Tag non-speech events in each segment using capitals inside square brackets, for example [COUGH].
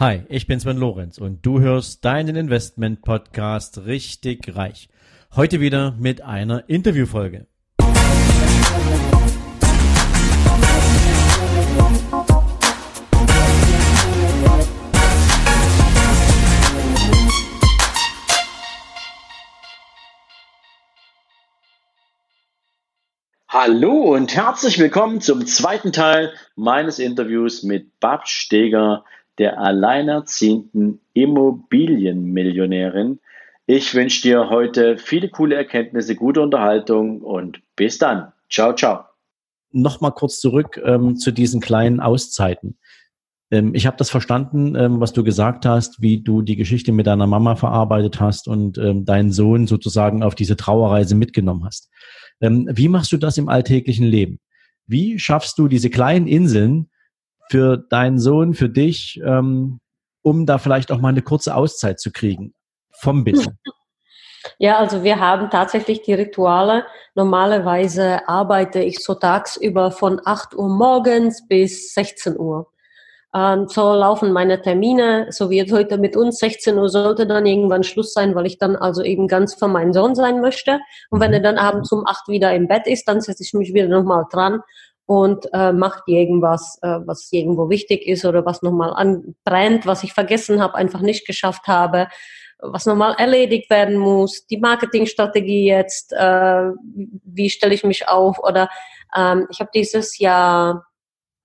Hi, ich bin Sven Lorenz und du hörst deinen Investment Podcast richtig reich. Heute wieder mit einer Interviewfolge. Hallo und herzlich willkommen zum zweiten Teil meines Interviews mit Bab Steger, der alleinerziehenden Immobilienmillionärin. Ich wünsche dir heute viele coole Erkenntnisse, gute Unterhaltung und bis dann. Ciao, ciao. Nochmal kurz zurück ähm, zu diesen kleinen Auszeiten. Ähm, ich habe das verstanden, ähm, was du gesagt hast, wie du die Geschichte mit deiner Mama verarbeitet hast und ähm, deinen Sohn sozusagen auf diese Trauerreise mitgenommen hast. Ähm, wie machst du das im alltäglichen Leben? Wie schaffst du diese kleinen Inseln, für deinen Sohn, für dich, ähm, um da vielleicht auch mal eine kurze Auszeit zu kriegen vom Business? [LAUGHS] Ja, also wir haben tatsächlich die Rituale. Normalerweise arbeite ich so tagsüber von 8 Uhr morgens bis 16 Uhr. Ähm, so laufen meine Termine, so wie jetzt heute mit uns. 16 Uhr sollte dann irgendwann Schluss sein, weil ich dann also eben ganz für meinen Sohn sein möchte. Und wenn er dann abends um 8 wieder im Bett ist, dann setze ich mich wieder nochmal dran und äh, macht irgendwas, äh, was irgendwo wichtig ist oder was nochmal anbrennt, was ich vergessen habe, einfach nicht geschafft habe, was nochmal erledigt werden muss, die Marketingstrategie jetzt, äh, wie stelle ich mich auf oder ähm, ich habe dieses Jahr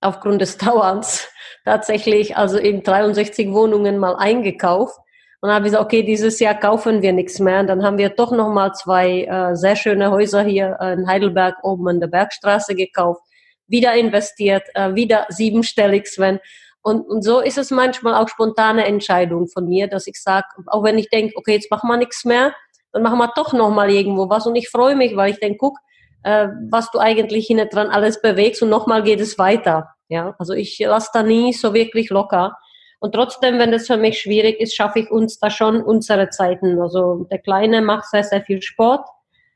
aufgrund des [LAUGHS] Dauerns tatsächlich also eben 63 Wohnungen mal eingekauft und dann habe gesagt, okay, dieses Jahr kaufen wir nichts mehr. Und dann haben wir doch nochmal zwei äh, sehr schöne Häuser hier in Heidelberg oben an der Bergstraße gekauft wieder investiert, äh, wieder siebenstellig, Sven. Und, und so ist es manchmal auch spontane Entscheidung von mir, dass ich sage, auch wenn ich denke, okay, jetzt machen wir nichts mehr, dann machen wir doch nochmal irgendwo was. Und ich freue mich, weil ich denke, guck, äh, was du eigentlich hinten dran alles bewegst und nochmal geht es weiter. Ja, also ich lasse da nie so wirklich locker. Und trotzdem, wenn das für mich schwierig ist, schaffe ich uns da schon unsere Zeiten. Also der Kleine macht sehr, sehr viel Sport.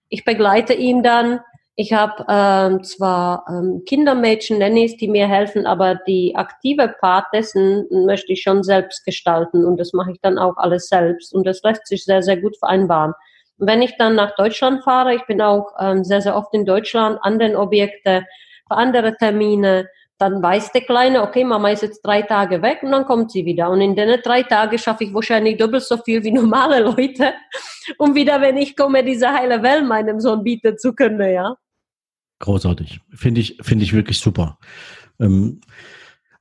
Ich begleite ihn dann ich habe ähm, zwar ähm, Kindermädchen, Nannies, die mir helfen, aber die aktive Part dessen möchte ich schon selbst gestalten und das mache ich dann auch alles selbst und das lässt sich sehr, sehr gut vereinbaren. Und wenn ich dann nach Deutschland fahre, ich bin auch ähm, sehr, sehr oft in Deutschland an den Objekten, für andere Termine, dann weiß der Kleine, okay, Mama ist jetzt drei Tage weg und dann kommt sie wieder. Und in den drei Tagen schaffe ich wahrscheinlich doppelt so viel wie [LAUGHS] normale Leute, um wieder, wenn ich komme, diese heile Welt meinem Sohn bieten zu können, ja. Großartig. Finde ich, finde ich wirklich super. Ähm,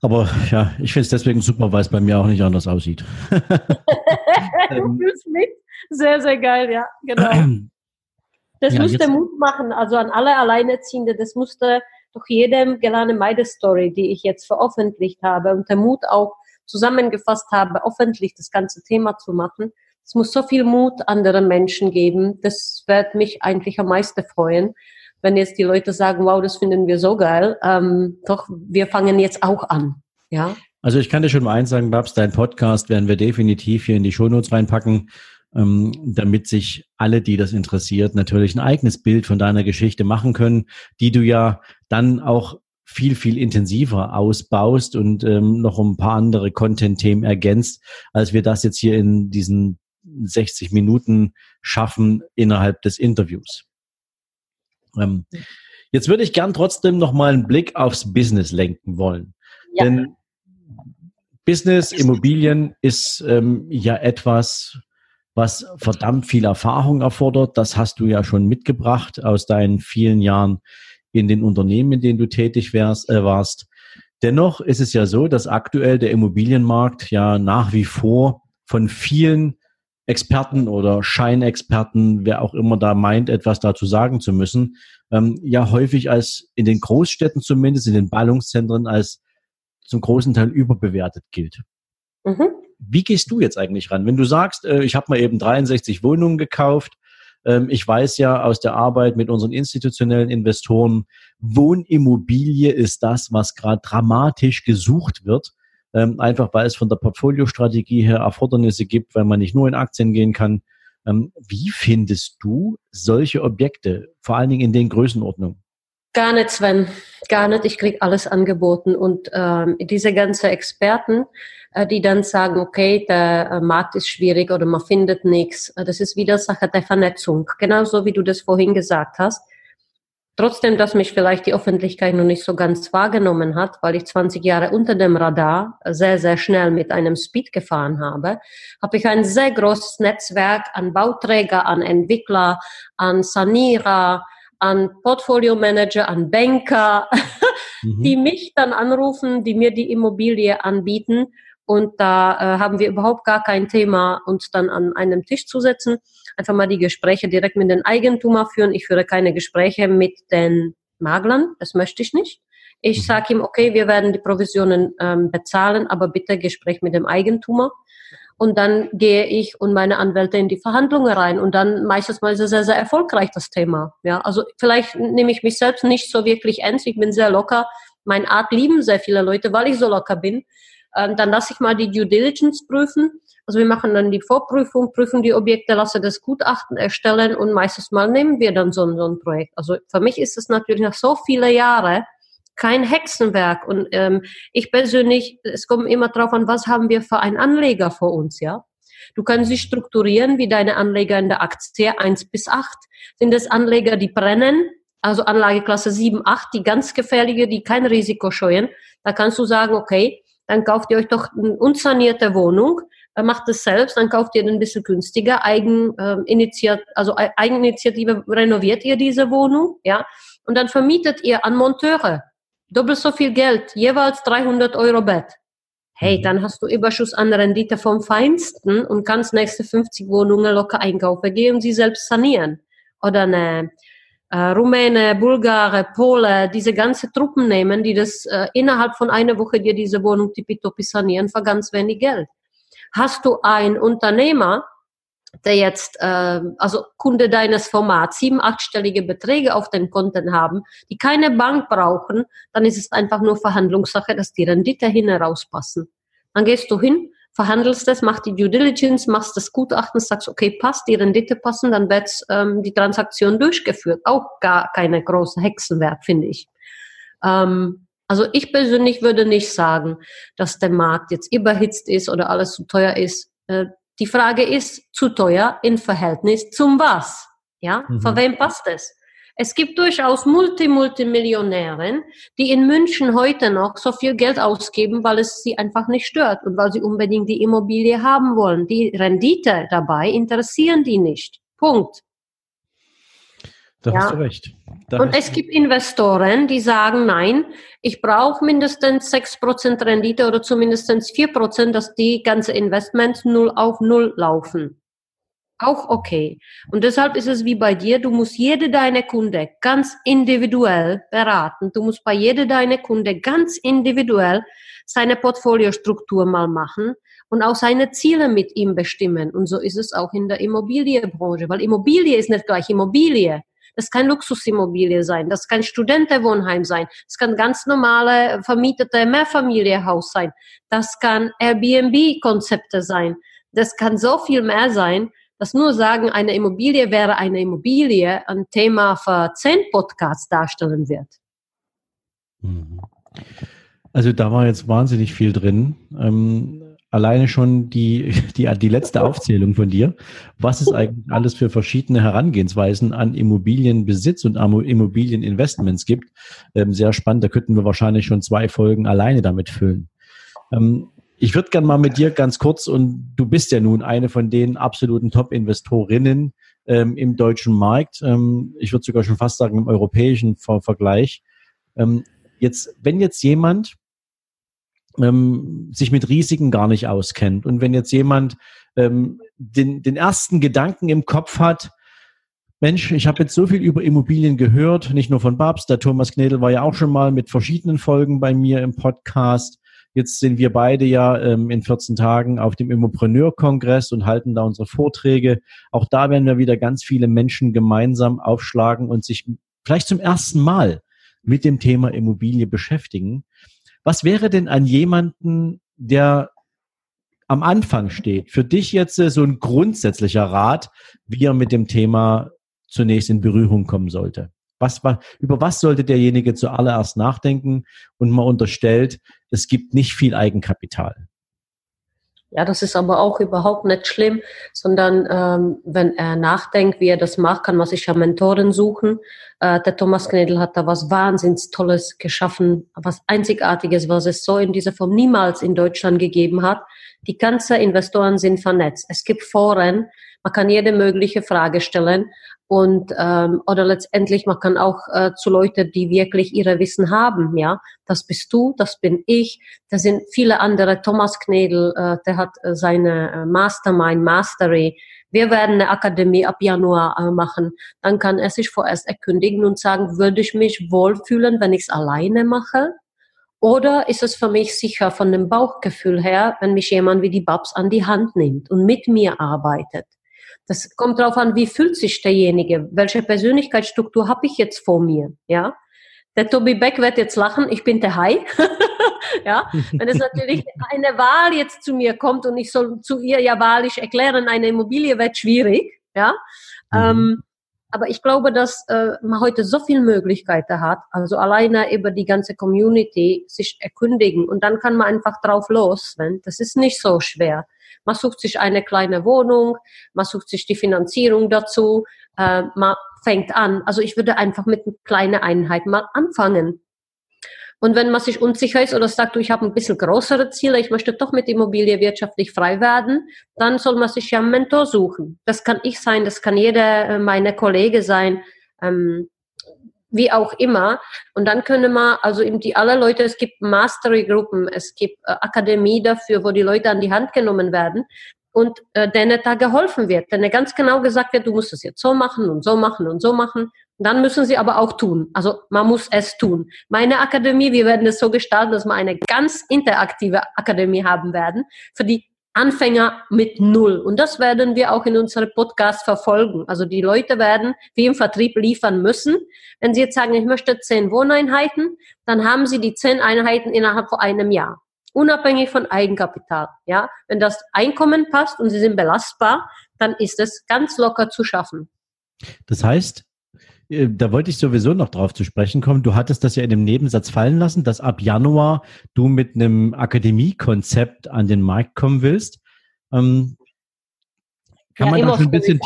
aber ja, ich finde es deswegen super, weil es bei mir auch nicht anders aussieht. [LAUGHS] du ähm, fühlst mit? Sehr, sehr geil, ja, genau. [CLEARS THROAT] Das ja, musste Mut machen, also an alle Alleinerziehende, das musste doch jedem gelane meine Story, die ich jetzt veröffentlicht habe und der Mut auch zusammengefasst habe, öffentlich das ganze Thema zu machen. Es muss so viel Mut anderen Menschen geben. Das wird mich eigentlich am meisten freuen wenn jetzt die Leute sagen, wow, das finden wir so geil, ähm, doch, wir fangen jetzt auch an. Ja. Also ich kann dir schon mal eins sagen, Babs, dein Podcast werden wir definitiv hier in die Shownotes reinpacken, ähm, damit sich alle, die das interessiert, natürlich ein eigenes Bild von deiner Geschichte machen können, die du ja dann auch viel, viel intensiver ausbaust und ähm, noch ein paar andere Content-Themen ergänzt, als wir das jetzt hier in diesen 60 Minuten schaffen innerhalb des Interviews. Ähm, jetzt würde ich gern trotzdem noch mal einen Blick aufs Business lenken wollen. Ja. Denn Business, Immobilien ist ähm, ja etwas, was verdammt viel Erfahrung erfordert. Das hast du ja schon mitgebracht aus deinen vielen Jahren in den Unternehmen, in denen du tätig wärst, äh, warst. Dennoch ist es ja so, dass aktuell der Immobilienmarkt ja nach wie vor von vielen Experten oder Scheinexperten, wer auch immer da meint, etwas dazu sagen zu müssen, ähm, ja häufig als in den Großstädten zumindest, in den Ballungszentren als zum großen Teil überbewertet gilt. Mhm. Wie gehst du jetzt eigentlich ran? Wenn du sagst, äh, ich habe mal eben 63 Wohnungen gekauft, ähm, ich weiß ja aus der Arbeit mit unseren institutionellen Investoren, Wohnimmobilie ist das, was gerade dramatisch gesucht wird ähm, einfach weil es von der Portfoliostrategie her Erfordernisse gibt, weil man nicht nur in Aktien gehen kann. Ähm, wie findest du solche Objekte, vor allen Dingen in den Größenordnungen? Gar nicht, Sven. Gar nicht. Ich krieg alles angeboten. Und ähm, diese ganzen Experten, äh, die dann sagen, okay, der äh, Markt ist schwierig oder man findet nichts, äh, das ist wieder Sache der Vernetzung. Genauso wie du das vorhin gesagt hast. Trotzdem, dass mich vielleicht die Öffentlichkeit noch nicht so ganz wahrgenommen hat, weil ich 20 Jahre unter dem Radar sehr, sehr schnell mit einem Speed gefahren habe, habe ich ein sehr großes Netzwerk an Bauträger, an Entwickler, an Sanierer, an Portfolio Manager, an Banker, [LAUGHS] mhm. die mich dann anrufen, die mir die Immobilie anbieten. Und da äh, haben wir überhaupt gar kein Thema, uns dann an einem Tisch zu setzen einfach mal die Gespräche direkt mit den Eigentümer führen. Ich führe keine Gespräche mit den Maglern, das möchte ich nicht. Ich mhm. sage ihm, okay, wir werden die Provisionen ähm, bezahlen, aber bitte Gespräch mit dem Eigentümer. Und dann gehe ich und meine Anwälte in die Verhandlungen rein. Und dann meistens mal ist es sehr, sehr erfolgreich, das Thema. Ja, also vielleicht nehme ich mich selbst nicht so wirklich ernst. Ich bin sehr locker. Mein Art lieben sehr viele Leute, weil ich so locker bin. Ähm, dann lasse ich mal die Due Diligence prüfen also wir machen dann die Vorprüfung, prüfen die Objekte, lassen das Gutachten erstellen und meistens mal nehmen wir dann so, so ein Projekt. Also für mich ist es natürlich nach so viele Jahre kein Hexenwerk. Und ähm, ich persönlich, es kommt immer drauf an, was haben wir für einen Anleger vor uns, ja? Du kannst sie strukturieren wie deine Anleger in der Aktie 1 bis 8. Sind es Anleger, die brennen, also Anlageklasse 7, 8, die ganz gefährliche, die kein Risiko scheuen, da kannst du sagen, okay, dann kauft ihr euch doch eine unsanierte Wohnung, macht es selbst, dann kauft ihr den ein bisschen günstiger, Eigen, äh, initiiert, also Eigeninitiative renoviert ihr diese Wohnung, ja, und dann vermietet ihr an Monteure doppelt so viel Geld, jeweils 300 Euro Bett. Hey, mhm. dann hast du Überschuss an Rendite vom Feinsten und kannst nächste 50 Wohnungen locker einkaufen, gehen und sie selbst sanieren. Oder eine äh, Rumäne, Bulgare, Pole, diese ganze Truppen nehmen, die das äh, innerhalb von einer Woche dir diese Wohnung tippitoppi sanieren für ganz wenig Geld. Hast du einen Unternehmer, der jetzt, äh, also Kunde deines Formats, sieben, achtstellige Beträge auf den Konten haben, die keine Bank brauchen, dann ist es einfach nur Verhandlungssache, dass die Rendite hin herauspassen. Dann gehst du hin, verhandelst es, machst die Due Diligence, machst das Gutachten, sagst, okay, passt, die Rendite passen, dann wird ähm, die Transaktion durchgeführt. Auch gar keine große Hexenwerk, finde ich. Ähm, also ich persönlich würde nicht sagen, dass der Markt jetzt überhitzt ist oder alles zu teuer ist. Äh, die Frage ist, zu teuer in Verhältnis zum was? Ja, mhm. für wem passt es? Es gibt durchaus Multi-Multimillionären, die in München heute noch so viel Geld ausgeben, weil es sie einfach nicht stört und weil sie unbedingt die Immobilie haben wollen. Die Rendite dabei interessieren die nicht. Punkt. Da ja. hast du recht. Da und es gibt Investoren, die sagen, nein, ich brauche mindestens 6% Rendite oder zumindest 4%, dass die ganze Investments null auf null laufen. Auch okay. Und deshalb ist es wie bei dir, du musst jede deine Kunde ganz individuell beraten. Du musst bei jede deine Kunde ganz individuell seine Portfoliostruktur mal machen und auch seine Ziele mit ihm bestimmen. Und so ist es auch in der Immobilienbranche, weil Immobilie ist nicht gleich Immobilie. Das kann Luxusimmobilie sein, das kann Studentenwohnheim sein, das kann ganz normale vermietete Mehrfamilienhaus sein, das kann Airbnb-Konzepte sein, das kann so viel mehr sein, dass nur sagen, eine Immobilie wäre eine Immobilie ein Thema für zehn Podcasts darstellen wird. Mhm. Also da war jetzt wahnsinnig viel drin. Ähm, alleine schon die, die, die letzte Aufzählung von dir. Was es eigentlich alles für verschiedene Herangehensweisen an Immobilienbesitz und Immobilieninvestments gibt. Ähm, sehr spannend. Da könnten wir wahrscheinlich schon zwei Folgen alleine damit füllen. Ähm, ich würde gerne mal mit dir ganz kurz, und du bist ja nun eine von den absoluten Top-Investorinnen ähm, im deutschen Markt. Ähm, ich würde sogar schon fast sagen im europäischen Ver Vergleich. Ähm, jetzt, wenn jetzt jemand ähm, sich mit Risiken gar nicht auskennt. Und wenn jetzt jemand ähm, den, den ersten Gedanken im Kopf hat, Mensch, ich habe jetzt so viel über Immobilien gehört, nicht nur von Babs, der Thomas Knedel war ja auch schon mal mit verschiedenen Folgen bei mir im Podcast. Jetzt sind wir beide ja ähm, in 14 Tagen auf dem Immopreneur-Kongress und halten da unsere Vorträge. Auch da werden wir wieder ganz viele Menschen gemeinsam aufschlagen und sich vielleicht zum ersten Mal mit dem Thema Immobilie beschäftigen. Was wäre denn an jemanden, der am Anfang steht, für dich jetzt äh, so ein grundsätzlicher Rat, wie er mit dem Thema zunächst in Berührung kommen sollte? Was, über was sollte derjenige zuallererst nachdenken und man unterstellt, es gibt nicht viel Eigenkapital? Ja, das ist aber auch überhaupt nicht schlimm, sondern ähm, wenn er nachdenkt, wie er das macht, kann man sich ja Mentoren suchen. Äh, der Thomas Knedel hat da was wahnsinnig Tolles geschaffen, was Einzigartiges, was es so in dieser Form niemals in Deutschland gegeben hat. Die ganzen Investoren sind vernetzt. Es gibt Foren, man kann jede mögliche Frage stellen und ähm, oder letztendlich man kann auch äh, zu Leute, die wirklich ihre Wissen haben, ja, das bist du, das bin ich, da sind viele andere. Thomas Knedel, äh, der hat äh, seine äh, Mastermind Mastery. Wir werden eine Akademie ab Januar äh, machen. Dann kann er sich vorerst erkündigen und sagen, würde ich mich wohlfühlen, wenn ich es alleine mache? Oder ist es für mich sicher von dem Bauchgefühl her, wenn mich jemand wie die Babs an die Hand nimmt und mit mir arbeitet? Das kommt darauf an, wie fühlt sich derjenige, welche Persönlichkeitsstruktur habe ich jetzt vor mir, ja. Der Tobi Beck wird jetzt lachen, ich bin der Hai. [LAUGHS] ja, wenn es natürlich eine Wahl jetzt zu mir kommt und ich soll zu ihr ja wahrlich erklären, eine Immobilie wird schwierig, ja. Mhm. Ähm, aber ich glaube, dass äh, man heute so viele Möglichkeiten hat, also alleine über die ganze Community sich erkundigen und dann kann man einfach drauf los. Wenn das ist nicht so schwer. Man sucht sich eine kleine Wohnung, man sucht sich die Finanzierung dazu, äh, man fängt an. Also ich würde einfach mit kleinen Einheiten mal anfangen. Und wenn man sich unsicher ist oder sagt, du, ich habe ein bisschen größere Ziele, ich möchte doch mit Immobilie wirtschaftlich frei werden, dann soll man sich ja einen Mentor suchen. Das kann ich sein, das kann jeder äh, meine Kollege sein. Ähm, wie auch immer. Und dann können wir, also eben die alle Leute, es gibt Mastery-Gruppen, es gibt äh, Akademie dafür, wo die Leute an die Hand genommen werden und äh, denen da geholfen wird. Denen ganz genau gesagt wird, du musst es jetzt so machen und so machen und so machen. Dann müssen sie aber auch tun. Also man muss es tun. Meine Akademie, wir werden es so gestalten, dass wir eine ganz interaktive Akademie haben werden, für die Anfänger mit Null. Und das werden wir auch in unserem Podcast verfolgen. Also die Leute werden wie im Vertrieb liefern müssen. Wenn sie jetzt sagen, ich möchte zehn Wohneinheiten, dann haben sie die zehn Einheiten innerhalb von einem Jahr. Unabhängig von Eigenkapital. Ja, wenn das Einkommen passt und sie sind belastbar, dann ist es ganz locker zu schaffen. Das heißt, da wollte ich sowieso noch drauf zu sprechen kommen. Du hattest das ja in dem Nebensatz fallen lassen, dass ab Januar du mit einem Akademiekonzept an den Markt kommen willst. Ähm, kann ja, man da ein bisschen.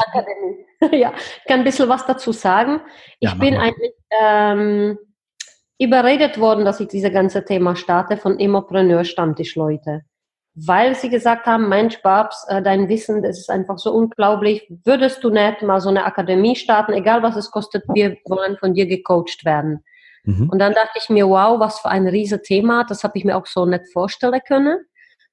[LAUGHS] ja, ich kann ein bisschen was dazu sagen. Ich ja, bin eigentlich ähm, überredet worden, dass ich dieses ganze Thema starte von Immopreneur-Stammtischleute weil sie gesagt haben, Mensch, Babs, äh, dein Wissen, das ist einfach so unglaublich. Würdest du nicht mal so eine Akademie starten, egal was es kostet, wir wollen von dir gecoacht werden. Mhm. Und dann dachte ich mir, wow, was für ein riesen Thema, das habe ich mir auch so nicht vorstellen können.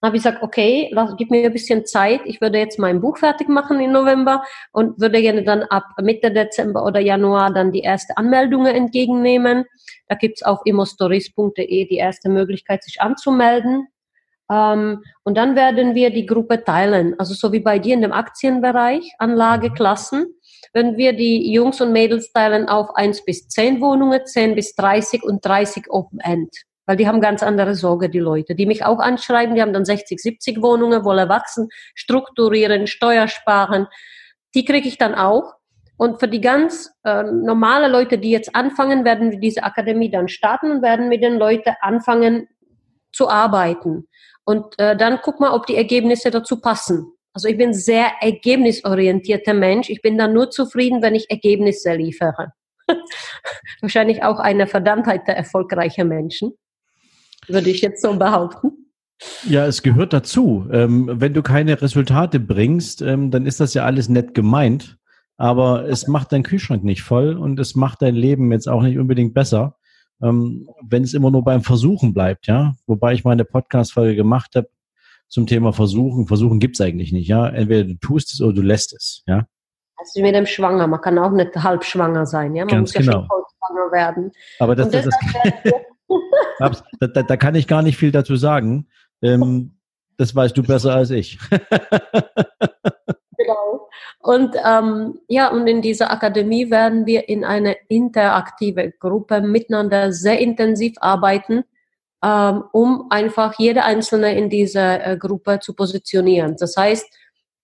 Dann habe ich gesagt, okay, lass, gib mir ein bisschen Zeit. Ich würde jetzt mein Buch fertig machen im November und würde gerne dann ab Mitte Dezember oder Januar dann die erste Anmeldungen entgegennehmen. Da gibt's auf immostories.de die erste Möglichkeit, sich anzumelden. Ähm, und dann werden wir die Gruppe teilen. Also so wie bei dir in dem Aktienbereich, Anlageklassen, wenn wir die Jungs und Mädels teilen auf eins bis zehn Wohnungen, zehn bis dreißig und dreißig Open End. Weil die haben ganz andere Sorge, die Leute, die mich auch anschreiben, die haben dann 60, 70 Wohnungen, wollen wachsen, strukturieren, Steuersparen. Die kriege ich dann auch. Und für die ganz äh, normale Leute, die jetzt anfangen, werden wir diese Akademie dann starten und werden mit den Leuten anfangen zu arbeiten. Und äh, dann guck mal, ob die Ergebnisse dazu passen. Also ich bin sehr ergebnisorientierter Mensch. Ich bin dann nur zufrieden, wenn ich Ergebnisse liefere. [LAUGHS] Wahrscheinlich auch eine Verdammtheit der erfolgreichen Menschen, würde ich jetzt so behaupten. Ja, es gehört dazu. Ähm, wenn du keine Resultate bringst, ähm, dann ist das ja alles nett gemeint, aber es macht deinen Kühlschrank nicht voll und es macht dein Leben jetzt auch nicht unbedingt besser ähm, wenn es immer nur beim Versuchen bleibt, ja. Wobei ich mal eine Podcast-Folge gemacht habe zum Thema Versuchen. Versuchen gibt's eigentlich nicht, ja. Entweder du tust es oder du lässt es, ja. Ist mit dem Schwanger. Man kann auch nicht halb schwanger sein, ja. Man Ganz muss genau. ja schon schwanger werden. Aber das, das, das, [LAUGHS] da, da, da, kann ich gar nicht viel dazu sagen. Ähm, das weißt du besser als ich. [LAUGHS] Und ähm, ja, und in dieser Akademie werden wir in eine interaktive Gruppe miteinander sehr intensiv arbeiten, ähm, um einfach jede Einzelne in dieser äh, Gruppe zu positionieren. Das heißt,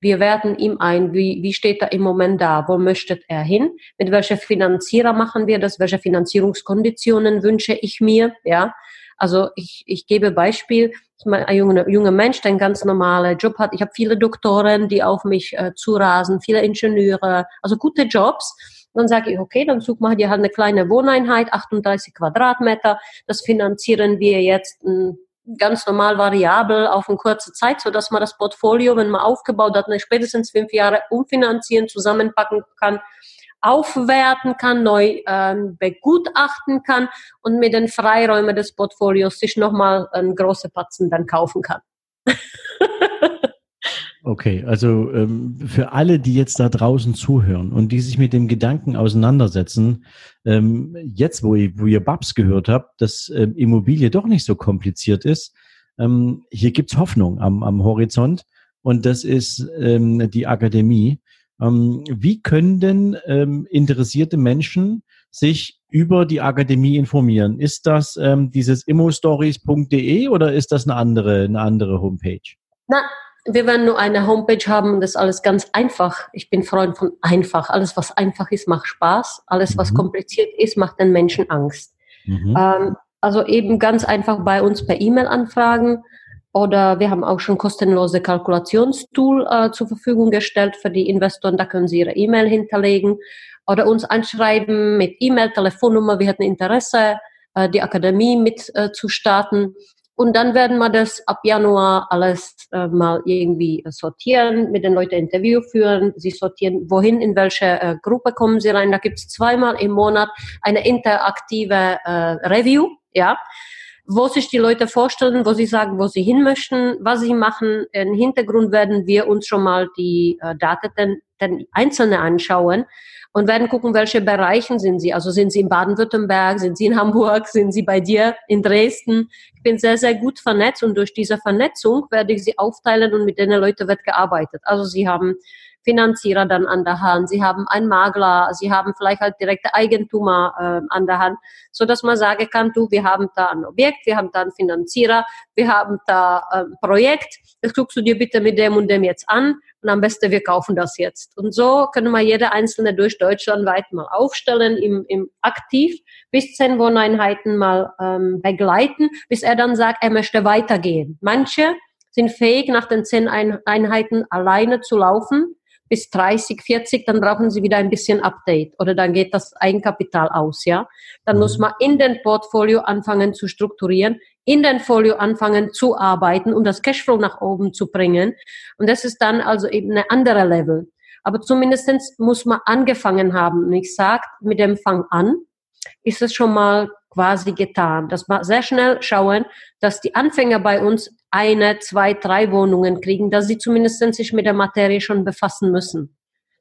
Wir werten ihm ein, wie, wie steht er im Moment da, wo möchte er hin, mit welcher Finanzierer machen wir das, welche Finanzierungskonditionen wünsche ich mir, ja. Also ich, ich gebe Beispiel, ich meine, ein junger, junger Mensch, der einen ganz normalen Job hat. Ich habe viele Doktoren, die auf mich äh, zurasen, viele Ingenieure, also gute Jobs. Dann sage ich, okay, dann such mal dir halt eine kleine Wohneinheit, 38 Quadratmeter. Das finanzieren wir jetzt m, hm, ganz normal variabel auf eine kurze Zeit, so dass man das Portfolio, wenn man aufgebaut hat, spätestens fünf Jahre umfinanzieren, zusammenpacken kann aufwerten kann, neu ähm, begutachten kann und mit den Freiräumen des Portfolios sich nochmal einen große Patzen dann kaufen kann. [LAUGHS] okay, also ähm, für alle, die jetzt da draußen zuhören und die sich mit dem Gedanken auseinandersetzen, ähm, jetzt, wo ihr, wo ihr Babs gehört habt, dass ähm, Immobilie doch nicht so kompliziert ist, ähm, hier gibt's Hoffnung am, am Horizont und das ist ähm, die Akademie. Ähm, wie können denn ähm, interessierte Menschen sich über die Akademie informieren? Ist das ähm, dieses immostories.de oder ist das eine andere, eine andere Homepage? Na, wir werden nur eine Homepage haben und das ist alles ganz einfach. Ich bin Freund von einfach. Alles, was einfach ist, macht Spaß. Alles, was mhm. kompliziert ist, macht den Menschen Angst. Mhm. Ähm, also eben ganz einfach bei uns per E-Mail anfragen oder wir haben auch schon kostenlose Kalkulationstool äh, zur Verfügung gestellt für die Investoren. Da können sie ihre E-Mail hinterlegen oder uns anschreiben mit E-Mail, Telefonnummer. Wir hätten Interesse, äh, die Akademie mit äh, zu starten. Und dann werden wir das ab Januar alles äh, mal irgendwie sortieren, mit den Leuten Interview führen. Sie sortieren, wohin, in welche äh, Gruppe kommen sie rein. Da gibt es zweimal im Monat eine interaktive äh, Review, ja wo sich die Leute vorstellen, wo sie sagen, wo sie hin möchten, was sie machen. Im Hintergrund werden wir uns schon mal die äh, Daten den Einzelne anschauen und werden gucken, welche Bereichen sind sie. Also sind sie in Baden-Württemberg, sind sie in Hamburg, sind sie bei dir in Dresden. Ich bin sehr, sehr gut vernetzt und durch diese Vernetzung werde ich sie aufteilen und mit denen Leute wird gearbeitet. Also sie haben Finanzierer dann an der Hand, sie haben einen Makler, sie haben vielleicht halt direkte Eigentümer äh, an der Hand, so dass man sagen kann, du, wir haben da ein Objekt, wir haben da einen Finanzierer, wir haben da ein ähm, Projekt, das guckst du dir bitte mit dem und dem jetzt an und am besten wir kaufen das jetzt. Und so können wir jede einzelne durch Deutschland weit mal aufstellen, im, im aktiv bis zehn Wohneinheiten mal ähm, begleiten, bis er dann sagt, er möchte weitergehen. Manche sind fähig, nach den zehn Einheiten alleine zu laufen bis 30, 40, dann brauchen sie wieder ein bisschen Update oder dann geht das Eigenkapital aus, ja. Dann mhm. muss man in den Portfolio anfangen zu strukturieren, in den Folio anfangen zu arbeiten, um das Cashflow nach oben zu bringen. Und das ist dann also eben eine andere Level. Aber zumindestens muss man angefangen haben. Und ich sage, mit dem Fang an ist es schon mal quasi getan. Dass wir sehr schnell schauen, dass die Anfänger bei uns eine, zwei, drei Wohnungen kriegen, dass sie zumindest sich mit der Materie schon befassen müssen.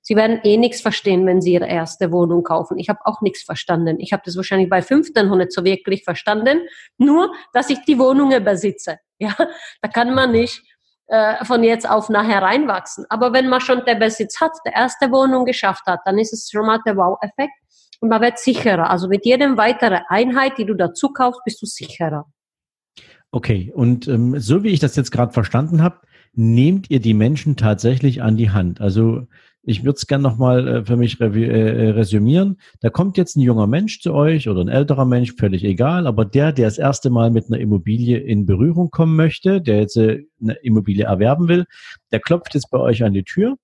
Sie werden eh nichts verstehen, wenn sie ihre erste Wohnung kaufen. Ich habe auch nichts verstanden. Ich habe das wahrscheinlich bei 15 noch nicht so wirklich verstanden. Nur, dass ich die Wohnungen besitze. [LAUGHS] Ja, da kann man nicht äh, von jetzt auf nachher reinwachsen. Aber wenn man schon der Besitz hat, der erste Wohnung geschafft hat, dann ist es schon mal der Wow-Effekt und man wird sicherer. Also mit jedem weiteren Einheit, die du dazu kaufst, bist du sicherer. Okay, und ähm, so wie ich das jetzt gerade verstanden habe, nehmt ihr die Menschen tatsächlich an die Hand. Also ich würde es gerne nochmal äh, für mich äh, äh, resümieren. Da kommt jetzt ein junger Mensch zu euch oder ein älterer Mensch, völlig egal, aber der, der das erste Mal mit einer Immobilie in Berührung kommen möchte, der jetzt äh, eine Immobilie erwerben will, der klopft jetzt bei euch an die Tür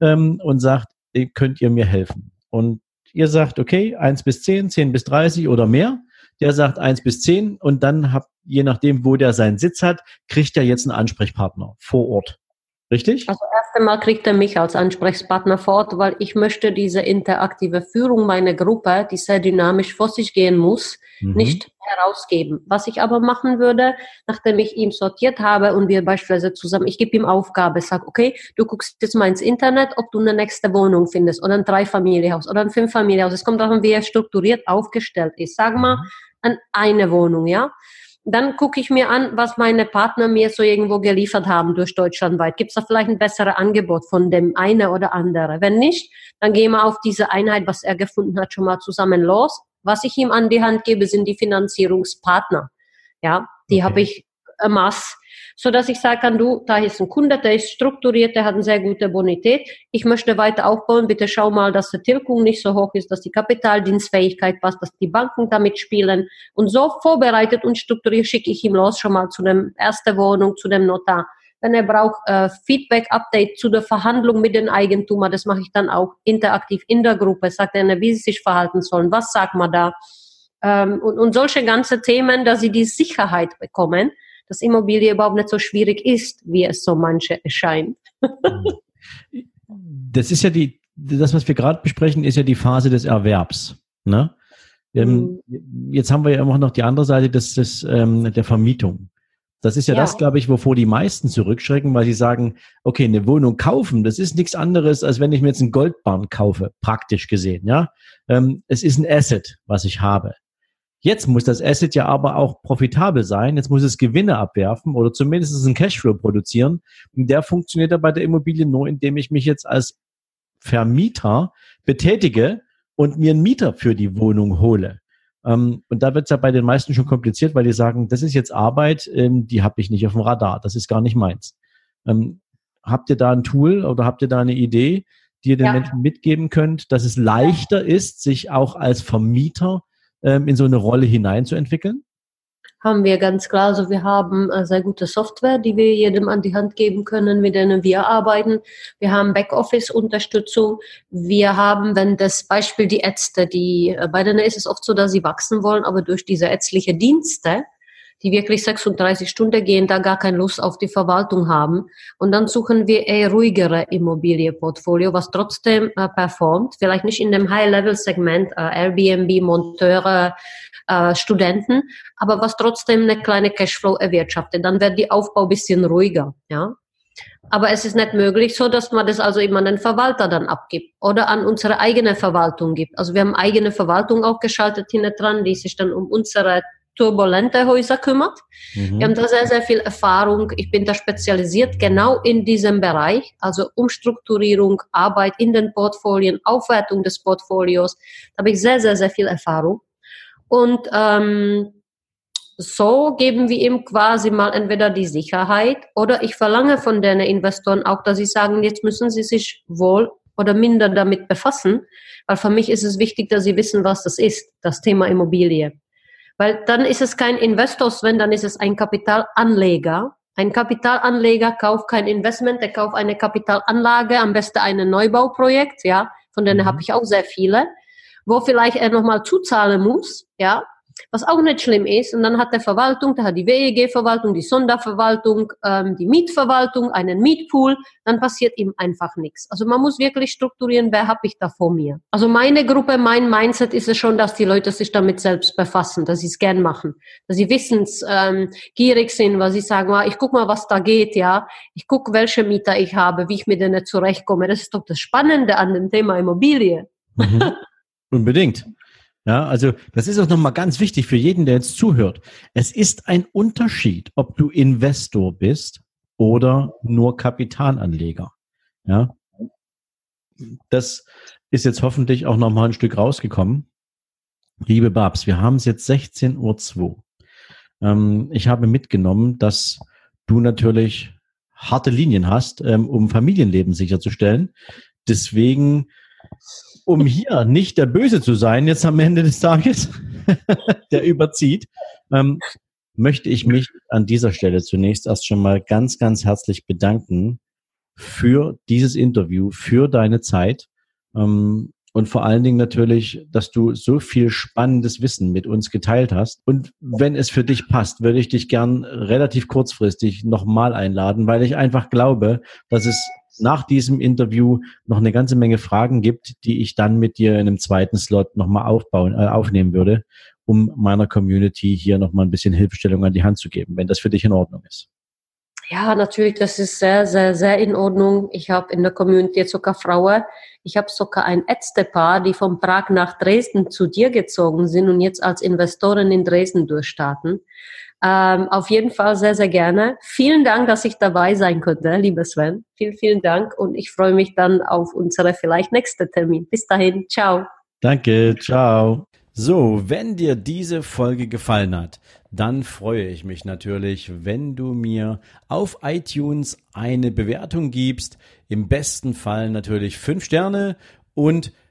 ähm, und sagt, könnt ihr mir helfen? Und ihr sagt, okay, eins bis zehn, zehn bis dreißig oder mehr der sagt eins bis zehn und dann habt, je nachdem, wo der seinen Sitz hat, kriegt er jetzt einen Ansprechpartner vor Ort. Richtig? Also erst einmal kriegt er mich als Ansprechpartner vor Ort, weil ich möchte diese interaktive Führung meiner Gruppe, die sehr dynamisch vor sich gehen muss, mhm. nicht herausgeben. Was ich aber machen würde, nachdem ich ihn sortiert habe und wir beispielsweise zusammen, ich gebe ihm Aufgabe, sag, okay, du guckst jetzt mal ins Internet, ob du eine nächste Wohnung findest oder ein Dreifamilienhaus oder ein Fünffamilienhaus. Es kommt darauf, wie er strukturiert aufgestellt ist. Sag mal, mhm an eine Wohnung, ja. Dann gucke ich mir an, was meine Partner mir so irgendwo geliefert haben durch deutschlandweit. Gibt es da vielleicht ein besseres Angebot von dem eine oder andere? Wenn nicht, dann gehen wir auf diese Einheit, was er gefunden hat, schon mal zusammen los. Was ich ihm an die Hand gebe, sind die Finanzierungspartner. Ja, die okay. habe ich äh, Mass so dass ich sagen kann, du, da ist ein Kunde, der ist strukturiert, der hat eine sehr gute Bonität. Ich möchte weiter aufbauen. Bitte schau mal, dass die Tilgung nicht so hoch ist, dass die Kapitaldienstfähigkeit passt, dass die Banken damit spielen. Und so vorbereitet und strukturiert schicke ich ihm los schon mal zu dem ersten Wohnung, zu dem Notar. Wenn er braucht äh, Feedback-Update zu der Verhandlung mit den Eigentümer, das mache ich dann auch interaktiv in der Gruppe. Sagt er, wie sie sich verhalten sollen, was sagt man da? Ähm, und, und solche ganze Themen, dass sie die Sicherheit bekommen, dass Immobilie überhaupt nicht so schwierig ist, wie es so manche erscheint. [LAUGHS] das ist ja die, das, was wir gerade besprechen, ist ja die Phase des Erwerbs. Ne? Ähm, mhm. Jetzt haben wir ja immer noch die andere Seite des, des, ähm, der Vermietung. Das ist ja, ja. das, glaube ich, wovor die meisten zurückschrecken, weil sie sagen, okay, eine Wohnung kaufen, das ist nichts anderes, als wenn ich mir jetzt einen Goldbarn kaufe, praktisch gesehen, ja. Ähm, es ist ein Asset, was ich habe. Jetzt muss das Asset ja aber auch profitabel sein. Jetzt muss es Gewinne abwerfen oder zumindest einen Cashflow produzieren. Und der funktioniert ja bei der Immobilie nur, indem ich mich jetzt als Vermieter betätige und mir einen Mieter für die Wohnung hole. Ähm, und da wird es ja bei den meisten schon kompliziert, weil die sagen, das ist jetzt Arbeit, ähm, die habe ich nicht auf dem Radar. Das ist gar nicht meins. Ähm, habt ihr da ein Tool oder habt ihr da eine Idee, die ihr den ja. Menschen mitgeben könnt, dass es leichter ist, sich auch als Vermieter in so eine Rolle hineinzuentwickeln? Haben wir ganz klar. Also wir haben äh, sehr gute Software, die wir jedem an die Hand geben können, mit denen wir arbeiten. Wir haben Backoffice-Unterstützung. Wir haben, wenn das Beispiel die Ärzte, die äh, bei denen ist es oft so, dass sie wachsen wollen, aber durch diese ärztliche Dienste die wirklich 36 Stunden gehen, da gar keine Lust auf die Verwaltung haben. Und dann suchen wir eher ruhigere Immobilienportfolio, was trotzdem äh, performt. Vielleicht nicht in dem High-Level-Segment, äh, Airbnb, Monteure, äh, Studenten, aber was trotzdem eine kleine Cashflow erwirtschaftet. Dann wird die Aufbau bisschen ruhiger, ja. Aber es ist nicht möglich, so dass man das also immer an den Verwalter dann abgibt oder an unsere eigene Verwaltung gibt. Also wir haben eigene Verwaltung auch geschaltet hinten dran, die sich dann um unsere turbulente Häuser kümmert. Mhm. Wir haben da sehr, sehr viel Erfahrung. Ich bin da spezialisiert genau in diesem Bereich, also Umstrukturierung, Arbeit in den Portfolien, Aufwertung des Portfolios. Da habe ich sehr, sehr, sehr viel Erfahrung. Und ähm, so geben wir ihm quasi mal entweder die Sicherheit oder ich verlange von den Investoren auch, dass sie sagen, jetzt müssen sie sich wohl oder minder damit befassen, weil für mich ist es wichtig, dass sie wissen, was das ist, das Thema Immobilie. Weil dann ist es kein Investor, Sven, dann ist es ein Kapitalanleger. Ein Kapitalanleger kauft kein Investment, der kauft eine Kapitalanlage, am besten ein Neubauprojekt, ja, von denen mhm. habe ich auch sehr viele, wo vielleicht er nochmal zuzahlen muss, ja, was auch nicht schlimm ist. Und dann hat der Verwaltung, da hat die WEG-Verwaltung, die Sonderverwaltung, ähm, die Mietverwaltung, einen Mietpool, dann passiert ihm einfach nichts. Also man muss wirklich strukturieren, wer habe ich da vor mir. Also meine Gruppe, mein Mindset ist es schon, dass die Leute sich damit selbst befassen, dass sie es gern machen, dass sie wissens ähm, sind, weil sie sagen, ah, ich guck mal, was da geht, ja, ich guck, welche Mieter ich habe, wie ich mit denen zurechtkomme. Das ist doch das Spannende an dem Thema Immobilie. Mhm. [LAUGHS] Unbedingt. Ja, also das ist auch nochmal ganz wichtig für jeden, der jetzt zuhört. Es ist ein Unterschied, ob du Investor bist oder nur Kapitalanleger. Ja, das ist jetzt hoffentlich auch nochmal ein Stück rausgekommen. Liebe Babs, wir haben es jetzt 16.02 Uhr. Ähm, ich habe mitgenommen, dass du natürlich harte Linien hast, ähm, um Familienleben sicherzustellen. Deswegen um hier nicht der Böse zu sein, jetzt am Ende des Tages, [LAUGHS] der überzieht, ähm, möchte ich mich an dieser Stelle zunächst erst schon mal ganz, ganz herzlich bedanken für dieses Interview, für deine Zeit. Ähm, und vor allen Dingen natürlich, dass du so viel spannendes Wissen mit uns geteilt hast. Und wenn es für dich passt, würde ich dich gern relativ kurzfristig nochmal einladen, weil ich einfach glaube, dass es nach diesem Interview noch eine ganze Menge Fragen gibt, die ich dann mit dir in einem zweiten Slot nochmal aufbauen, äh, aufnehmen würde, um meiner Community hier nochmal ein bisschen Hilfestellung an die Hand zu geben, wenn das für dich in Ordnung ist. Ja, natürlich, das ist sehr, sehr, sehr in Ordnung. Ich habe in der Community sogar Frauen. Ich habe sogar ein Ärztepaar, die von Prag nach Dresden zu dir gezogen sind und jetzt als Investoren in Dresden durchstarten. Ähm, auf jeden Fall sehr, sehr gerne. Vielen Dank, dass ich dabei sein konnte, lieber Sven. Vielen, vielen Dank und ich freue mich dann auf unsere vielleicht nächste Termin. Bis dahin, ciao. Danke, ciao. So, wenn dir diese Folge gefallen hat, dann freue ich mich natürlich, wenn du mir auf iTunes eine Bewertung gibst. Im besten Fall natürlich fünf Sterne und